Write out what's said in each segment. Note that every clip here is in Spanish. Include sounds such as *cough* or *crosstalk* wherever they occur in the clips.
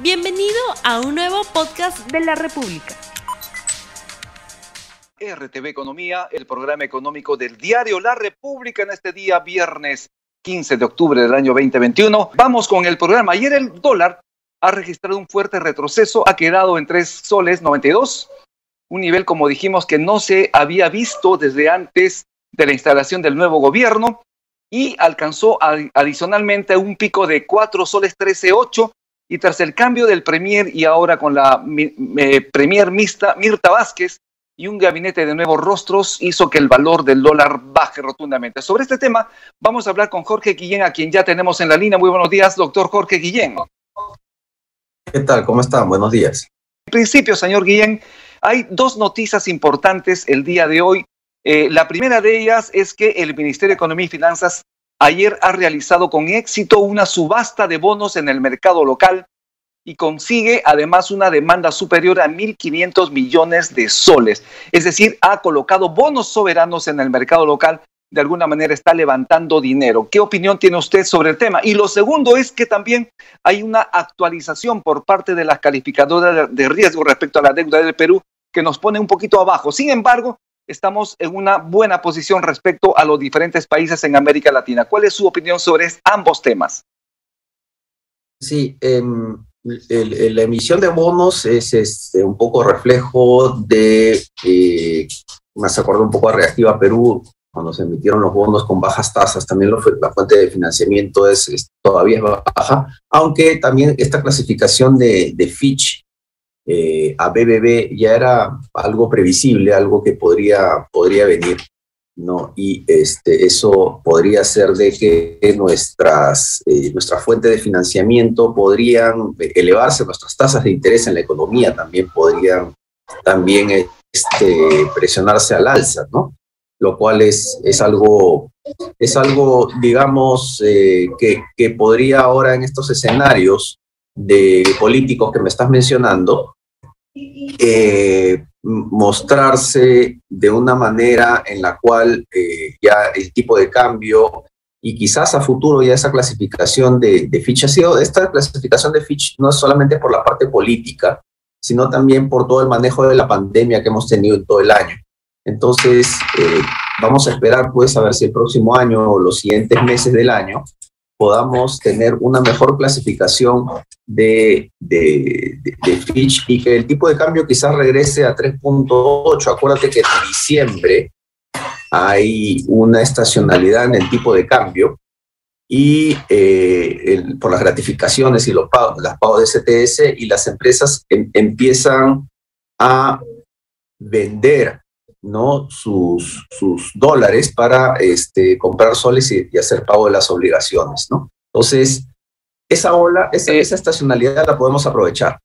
Bienvenido a un nuevo podcast de la República. RTV Economía, el programa económico del diario La República en este día viernes 15 de octubre del año 2021. Vamos con el programa. Ayer el dólar ha registrado un fuerte retroceso, ha quedado en 3 soles 92, un nivel como dijimos que no se había visto desde antes de la instalación del nuevo gobierno y alcanzó adicionalmente un pico de 4 soles 13.8 y tras el cambio del Premier y ahora con la Premier mixta Mirta Vázquez y un gabinete de nuevos rostros hizo que el valor del dólar baje rotundamente. Sobre este tema vamos a hablar con Jorge Guillén, a quien ya tenemos en la línea. Muy buenos días, doctor Jorge Guillén. ¿Qué tal? ¿Cómo están? Buenos días. En principio, señor Guillén, hay dos noticias importantes el día de hoy. Eh, la primera de ellas es que el Ministerio de Economía y Finanzas ayer ha realizado con éxito una subasta de bonos en el mercado local y consigue además una demanda superior a 1.500 millones de soles. Es decir, ha colocado bonos soberanos en el mercado local, de alguna manera está levantando dinero. ¿Qué opinión tiene usted sobre el tema? Y lo segundo es que también hay una actualización por parte de las calificadoras de riesgo respecto a la deuda del Perú que nos pone un poquito abajo. Sin embargo, estamos en una buena posición respecto a los diferentes países en América Latina. ¿Cuál es su opinión sobre ambos temas? Sí, em, la emisión de bonos es este, un poco reflejo de, eh, me acuerdo un poco a Reactiva Perú, cuando se emitieron los bonos con bajas tasas, también la fuente de financiamiento es, todavía baja, aunque también esta clasificación de, de Fitch eh, a BBB ya era algo previsible, algo que podría, podría venir, ¿no? Y este, eso podría ser de que nuestras, eh, nuestra fuente de financiamiento podrían elevarse, nuestras tasas de interés en la economía también podrían también este, presionarse al alza, ¿no? Lo cual es, es algo, es algo digamos, eh, que, que podría ahora en estos escenarios de políticos que me estás mencionando, eh, mostrarse de una manera en la cual eh, ya el tipo de cambio y quizás a futuro ya esa clasificación de, de, Fitch ha sido, esta clasificación de Fitch no es solamente por la parte política, sino también por todo el manejo de la pandemia que hemos tenido en todo el año. Entonces, eh, vamos a esperar pues a ver si el próximo año o los siguientes meses del año podamos tener una mejor clasificación de, de, Fitch y que el tipo de cambio quizás regrese a 3.8. Acuérdate que en diciembre hay una estacionalidad en el tipo de cambio y eh, por las gratificaciones y los pagos, las pagos de CTS y las empresas em, empiezan a vender ¿no? sus, sus dólares para este, comprar soles y, hacer pago de las obligaciones. ¿no? Entonces, esa ola, esa, esa estacionalidad la podemos aprovechar.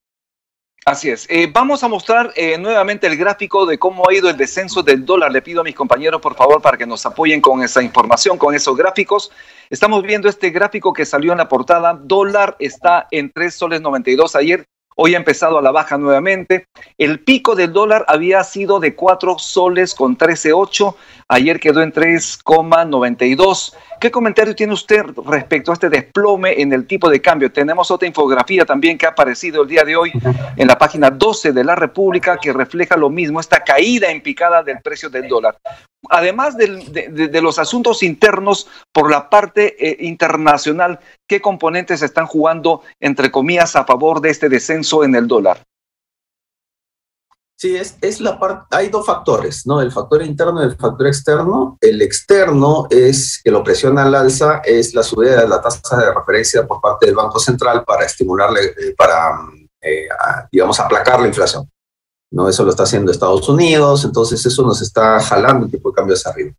Así es. Eh, vamos a mostrar eh, nuevamente el gráfico de cómo ha ido el descenso del dólar. Le pido a mis compañeros, por favor, para que nos apoyen con esa información, con esos gráficos. Estamos viendo este gráfico que salió en la portada. Dólar está en 3 soles 92 ayer. Hoy ha empezado a la baja nuevamente. El pico del dólar había sido de 4 soles con 13.8. Ayer quedó en 3,92. ¿Qué comentario tiene usted respecto a este desplome en el tipo de cambio? Tenemos otra infografía también que ha aparecido el día de hoy en la página 12 de la República que refleja lo mismo, esta caída en picada del precio del dólar. Además de, los asuntos internos por la parte eh, internacional, ¿qué componentes están jugando, entre comillas, a favor de este descenso en el dólar? Sí, es, es la parte, hay dos factores, ¿no? El factor interno y el factor externo. El externo es que lo presiona al alza, es la subida de la tasa de referencia por parte del Banco Central para estimularle, eh, para, eh, digamos, aplacar la inflación. ¿No? Eso lo está haciendo Estados Unidos, entonces eso nos está jalando el tipo de cambio hacia arriba.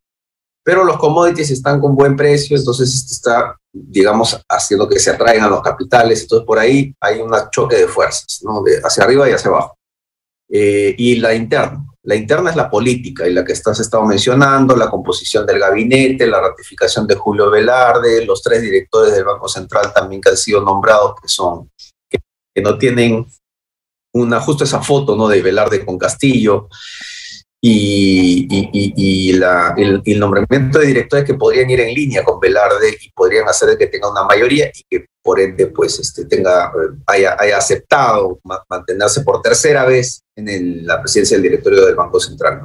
Pero los commodities están con buen precio, entonces está, digamos, haciendo que se atraigan los capitales, entonces por ahí hay un choque de fuerzas, ¿no? Hacia arriba y hacia abajo. Eh, y la interna. La interna es la política y la que estás estado mencionando, la composición del gabinete, la ratificación de Julio Velarde, los tres directores del Banco Central también que han sido nombrados, que son que, no tienen una justo esa foto ¿no? de Velarde con Castillo. y, la, el, nombramiento de directores que podrían ir en línea con Velarde y podrían hacer que tenga una mayoría y que por ende pues este, tenga, haya, haya aceptado mantenerse por tercera vez en la presidencia del directorio del Banco Central.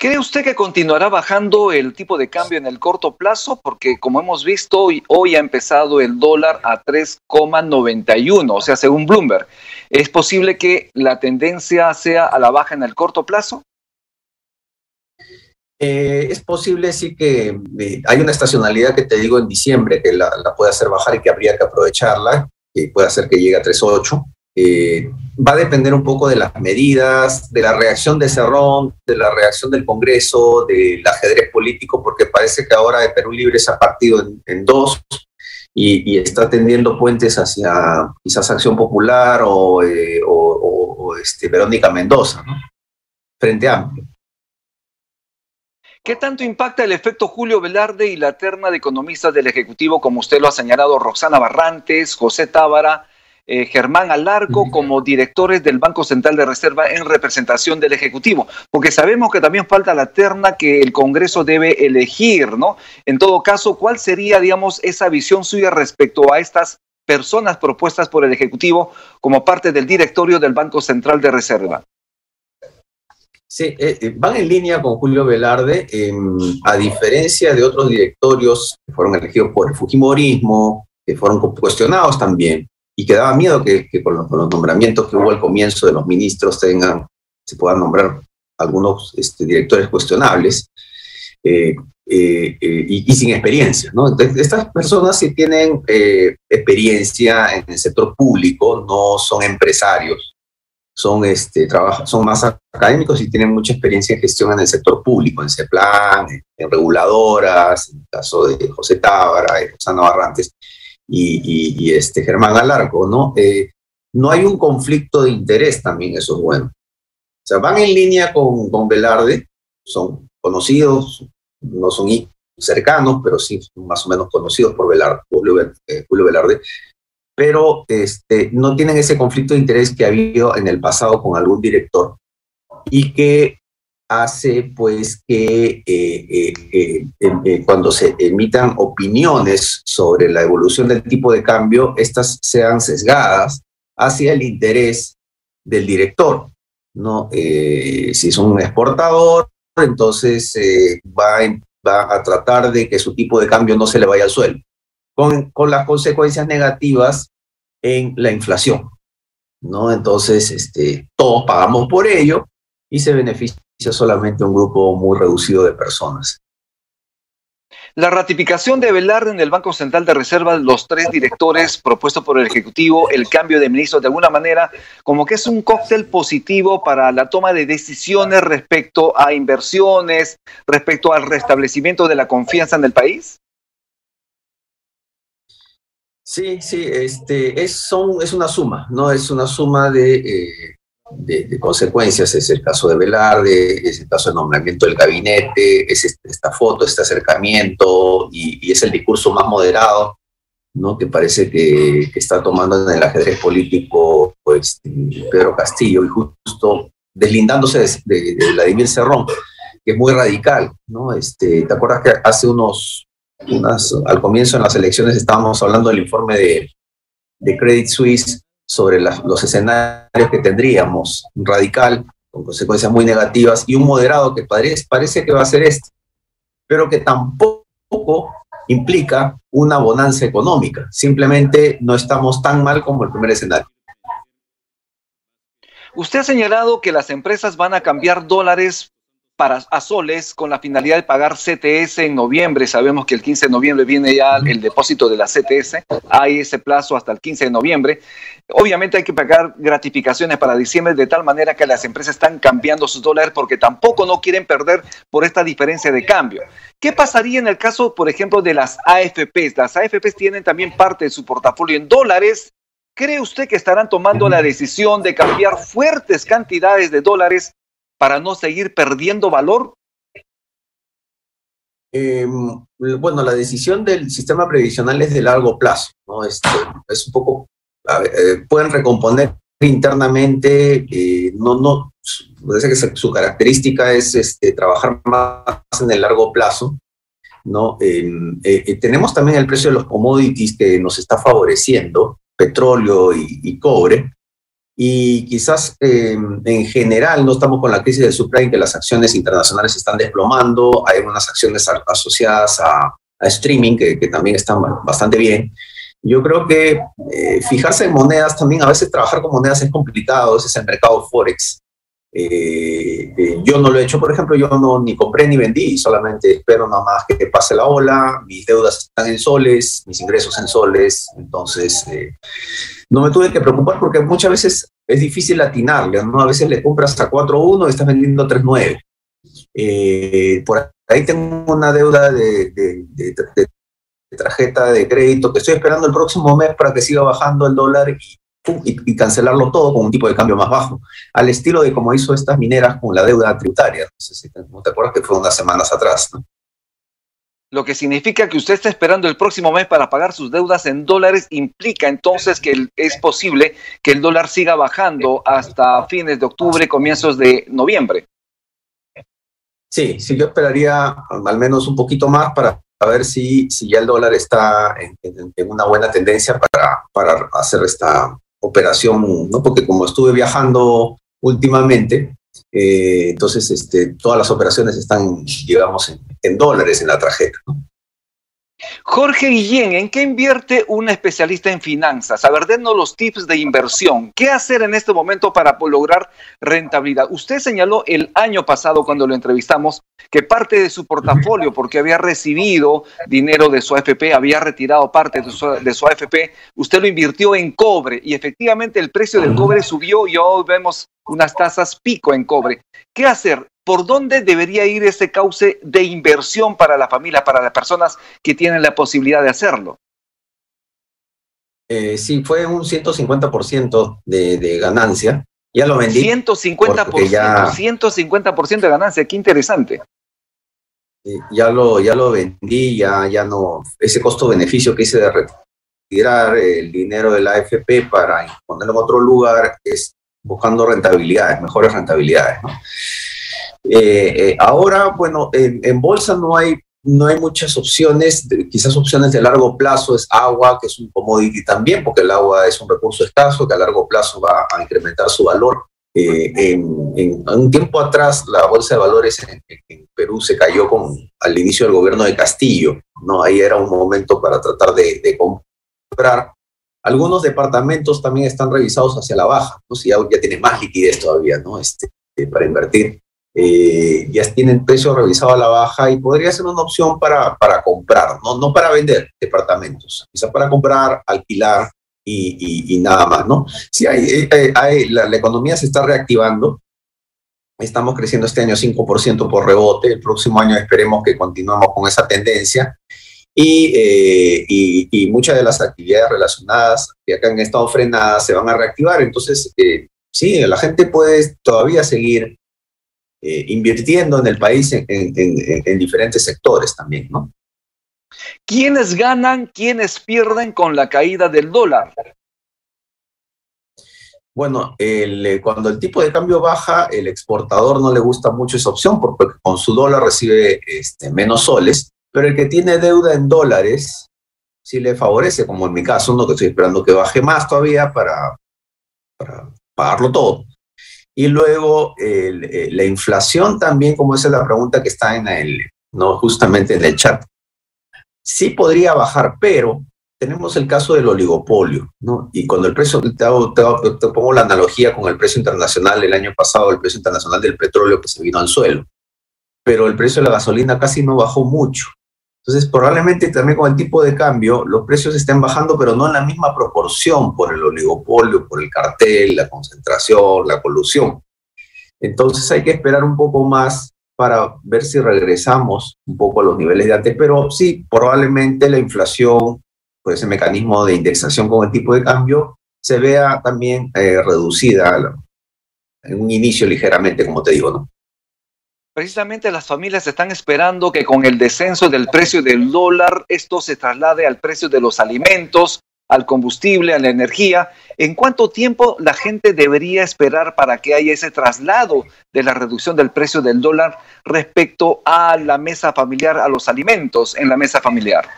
¿Cree usted que continuará bajando el tipo de cambio en el corto plazo? Porque como hemos visto, hoy, ha empezado el dólar a 3,91, o sea, según Bloomberg. ¿Es posible que la tendencia sea a la baja en el corto plazo? Eh, es posible, sí que eh, hay una estacionalidad que te digo en diciembre que la, la, puede hacer bajar y que habría que aprovecharla, que puede hacer que llegue a 3,8. Eh, va a depender un poco de las medidas, de la reacción de Cerrón, de la reacción del Congreso, del ajedrez político, porque parece que ahora de Perú Libre se ha partido en, dos y, está tendiendo puentes hacia quizás Acción Popular o, eh, este, Verónica Mendoza, ¿no? Frente Amplio. ¿Qué tanto impacta el efecto Julio Velarde y la terna de economistas del Ejecutivo, como usted lo ha señalado, Roxana Barrantes, José Tábara, eh, Germán Alarco como directores del Banco Central de Reserva en representación del Ejecutivo, porque sabemos que también falta la terna que el Congreso debe elegir, ¿no? En todo caso, ¿cuál sería, digamos, esa visión suya respecto a estas personas propuestas por el Ejecutivo como parte del directorio del Banco Central de Reserva? Sí, eh, eh, van en línea con Julio Velarde, em, a diferencia de otros directorios que fueron elegidos por el Fujimorismo, que fueron cuestionados también y que daba miedo que, con, los, nombramientos que hubo al comienzo de los ministros tengan, se puedan nombrar algunos este, directores cuestionables eh, eh, eh, y, sin experiencia. ¿no? Entonces, estas personas sí tienen experiencia en el sector público, no son empresarios, son, este, son más académicos y tienen mucha experiencia en gestión en el sector público, en CEPLAN, en, en reguladoras, en el caso de José Tábara y Rosana Barrantes y, este Germán Alarco, ¿no? Eh, no hay un conflicto de interés también, eso es bueno. O sea, van en línea con, con Velarde, son conocidos, no son cercanos, pero sí más o menos conocidos por Velarde, Julio, eh, Velarde, pero este, no tienen ese conflicto de interés que ha habido en el pasado con algún director y que hace pues que eh, eh, eh, cuando se emitan opiniones sobre la evolución del tipo de cambio, estas sean sesgadas hacia el interés del director. ¿no? si es un exportador, entonces va, va, a tratar de que su tipo de cambio no se le vaya al suelo, con, con las consecuencias negativas en la inflación. ¿no? Entonces, este, todos pagamos por ello y se beneficia solamente un grupo muy reducido de personas. La ratificación de Velarde en el Banco Central de Reserva, los tres directores propuestos por el Ejecutivo, el cambio de ministros, de alguna manera, como que es un cóctel positivo para la toma de decisiones respecto a inversiones, respecto al restablecimiento de la confianza en el país. Sí, sí, este, es, son, es una suma, ¿no? Es una suma de eh, de, consecuencias. Es el caso de Velarde, es el caso del nombramiento del gabinete, es este, esta foto, este acercamiento y, es el discurso más moderado ¿no? que parece que, está tomando en el ajedrez político pues, Pedro Castillo y justo deslindándose de, Vladimir Cerrón, que es muy radical. ¿no? Este, ¿Te acuerdas que hace unos, unas, al comienzo en las elecciones estábamos hablando del informe de, de Credit Suisse sobre los escenarios que tendríamos, radical con consecuencias muy negativas y un moderado que parece, parece que va a ser este, pero que tampoco implica una bonanza económica, simplemente no estamos tan mal como el primer escenario. Usted ha señalado que las empresas van a cambiar dólares para a soles con la finalidad de pagar CTS en noviembre. Sabemos que el 15 de noviembre viene ya el depósito de la CTS. Hay ese plazo hasta el 15 de noviembre. Obviamente hay que pagar gratificaciones para diciembre de tal manera que las empresas están cambiando sus dólares porque tampoco no quieren perder por esta diferencia de cambio. ¿Qué pasaría en el caso, por ejemplo, de las AFPs? Las AFPs tienen también parte de su portafolio en dólares. ¿Cree usted que estarán tomando la decisión de cambiar fuertes cantidades de dólares para no seguir perdiendo valor? Em, bueno, la decisión del sistema previsional es de largo plazo, ¿no? Este, es un poco, eh, pueden recomponer internamente, eh, no, no, parece que su característica es este, trabajar más en el largo plazo. ¿no? Eh, tenemos también el precio de los commodities que nos está favoreciendo, petróleo y, cobre, y quizás en general no estamos con la crisis del subprime, que las acciones internacionales están desplomando, hay unas acciones asociadas a, streaming que, que, también están bastante bien, yo creo que eh, fijarse en monedas también, a veces trabajar con monedas es complicado, ese es el mercado Forex. Eh, eh, yo no lo he hecho, por ejemplo, yo no ni compré ni vendí, solamente espero nada más que pase la ola, mis deudas están en soles, mis ingresos en soles, entonces no me tuve que preocupar porque muchas veces es difícil atinarle, ¿no? A veces le compras a 4.1 y estás vendiendo a 3.9. por ahí tengo una deuda de, de, de, tarjeta de crédito que estoy esperando el próximo mes para que siga bajando el dólar y, cancelarlo todo con un tipo de cambio más bajo, al estilo de como hizo estas mineras con la deuda tributaria. No sé si te, te acuerdas que fue unas semanas atrás. Lo que significa que usted está esperando el próximo mes para pagar sus deudas en dólares, implica entonces que es posible que el dólar siga bajando hasta fines de octubre, comienzos de noviembre. Sí, sí, yo esperaría al menos un poquito más para a ver si, si ya el dólar está en, una buena tendencia para, para, hacer esta operación, ¿no? Porque como estuve viajando últimamente, eh, entonces este, todas las operaciones están, digamos, en, en dólares en la tarjeta. ¿no? Jorge Guillén, ¿en qué invierte un especialista en finanzas? A ver, denos los tips de inversión. ¿Qué hacer en este momento para lograr rentabilidad? Usted señaló el año pasado cuando lo entrevistamos que parte de su portafolio, *laughs* porque había recibido dinero de su AFP, había retirado parte de su, de su AFP, usted lo invirtió en cobre y efectivamente el precio del cobre subió y hoy vemos unas tasas pico en cobre. ¿Qué hacer? ¿Por dónde debería ir ese cauce de inversión para la familia, para las personas que tienen la posibilidad de hacerlo? Eh, sí, fue un 150% de, de ganancia. Ya lo vendí. 150%, ya, 150% de ganancia, qué interesante. Ya lo, ya lo vendí, ya, ya no, ese costo-beneficio que hice de retirar el dinero de la AFP para ponerlo en otro lugar es buscando rentabilidades, mejores rentabilidades. ¿no? Eh, eh, ahora, bueno, en, bolsa no hay, no hay muchas opciones, quizás opciones de largo plazo es agua, que es un commodity también, porque el agua es un recurso escaso que a largo plazo va a incrementar su valor. Eh, en, un tiempo atrás, la bolsa de valores en, Perú se cayó con, al inicio del gobierno de Castillo, ¿no? Ahí era un momento para tratar de, comprar. Algunos departamentos también están revisados hacia la baja, ¿no? Si ya, ya tiene más liquidez todavía, ¿no? Este, para invertir eh, ya tienen precio revisado a la baja y podría ser una opción para, para comprar, ¿no? no para vender departamentos, quizás para comprar, alquilar y, y, nada más, ¿no? Sí, hay, eh, hay, la, economía se está reactivando, estamos creciendo este año 5% por rebote, el próximo año esperemos que continuemos con esa tendencia y, eh, y, y, muchas de las actividades relacionadas que han estado frenadas se van a reactivar, entonces sí, la gente puede todavía seguir eh, invirtiendo en el país en, diferentes sectores también, ¿no? ¿Quiénes ganan, quiénes pierden con la caída del dólar? Bueno, eh, cuando el tipo de cambio baja, el exportador no le gusta mucho esa opción porque con su dólar recibe este, menos soles, pero el que tiene deuda en dólares sí le favorece, como en mi caso, ¿no? que estoy esperando que baje más todavía para, para pagarlo todo. Y luego eh, la inflación también, como esa es la pregunta que está en el, no justamente en el chat, sí podría bajar, pero tenemos el caso del oligopolio, ¿no? Y cuando el precio, te, te, pongo la analogía con el precio internacional el año pasado, el precio internacional del petróleo que se vino al suelo, pero el precio de la gasolina casi no bajó mucho. Entonces, probablemente también con el tipo de cambio, los precios estén bajando, pero no en la misma proporción por el oligopolio, por el cartel, la concentración, la colusión. Entonces, hay que esperar un poco más para ver si regresamos un poco a los niveles de antes, pero sí, probablemente la inflación, por ese mecanismo de indexación con el tipo de cambio, se vea también eh, reducida en un inicio ligeramente, como te digo, ¿no? Precisamente las familias están esperando que con el descenso del precio del dólar esto se traslade al precio de los alimentos, al combustible, a la energía. ¿En cuánto tiempo la gente debería esperar para que haya ese traslado de la reducción del precio del dólar respecto a la mesa familiar, a los alimentos en la mesa familiar?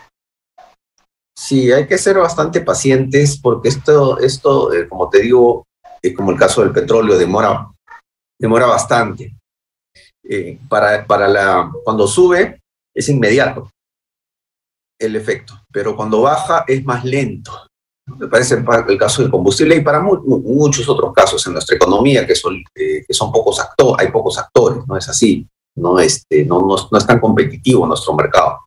Sí, hay que ser bastante pacientes porque esto, esto eh, como te digo, es como el caso del petróleo, demora, demora bastante. Eh, para, para la, cuando sube es inmediato el efecto, pero cuando baja es más lento. Me parece el, caso del combustible y para muchos otros casos en nuestra economía que son, eh, que son pocos actores, hay pocos actores, no es así, no, este, no, no, no es tan competitivo nuestro mercado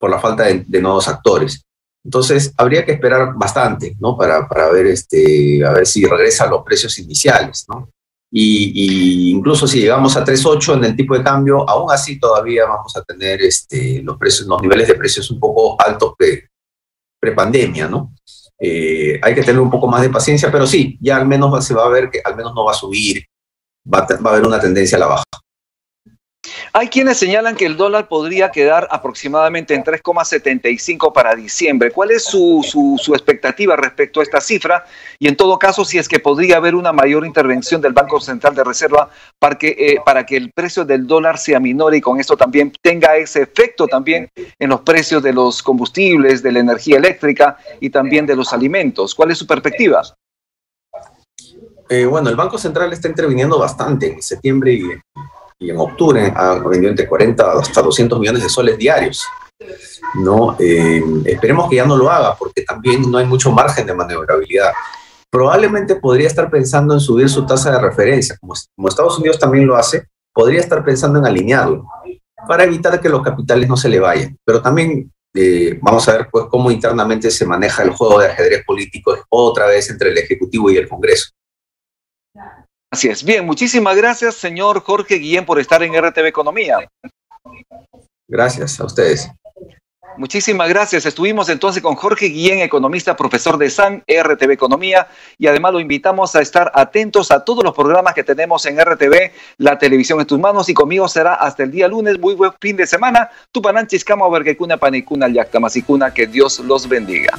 por la falta de, nuevos actores. Entonces, habría que esperar bastante, ¿no? Para, para ver, este, a ver si regresan los precios iniciales, ¿no? Y, incluso si llegamos a 3.8 en el tipo de cambio, aún así todavía vamos a tener este, los, precios, los niveles de precios un poco altos pre, prepandemia, ¿no? Eh, hay que tener un poco más de paciencia, pero sí, ya al menos se va a ver que al menos no va a subir, va a haber una tendencia a la baja. Hay quienes señalan que el dólar podría quedar aproximadamente en 3,75 para diciembre. ¿Cuál es su, su, expectativa respecto a esta cifra? Y en todo caso, si es que podría haber una mayor intervención del Banco Central de Reserva para que, eh, para que el precio del dólar sea menor y con esto también tenga ese efecto también en los precios de los combustibles, de la energía eléctrica y también de los alimentos. ¿Cuál es su perspectiva? Eh, bueno, el Banco Central está interviniendo bastante en septiembre y y en octubre ha vendido entre 40 hasta 200 millones de soles diarios. ¿no? Eh, esperemos que ya no lo haga porque también no hay mucho margen de maniobrabilidad. Probablemente podría estar pensando en subir su tasa de referencia, como, como Estados Unidos también lo hace, podría estar pensando en alinearlo para evitar que los capitales no se le vayan. Pero también eh, vamos a ver pues, cómo internamente se maneja el juego de ajedrez político otra vez entre el Ejecutivo y el Congreso. Así es. Bien, muchísimas gracias, señor Jorge Guillén, por estar en RTV Economía. Gracias a ustedes. Muchísimas gracias. Estuvimos entonces con Jorge Guillén, economista, profesor de SAN, RTV Economía, y además lo invitamos a estar atentos a todos los programas que tenemos en RTV, la televisión en tus manos, y conmigo será hasta el día lunes. Muy buen fin de semana. Tupananchis, Cama, Vergecuna, Panicuna, Yactamasicuna, que Dios los bendiga.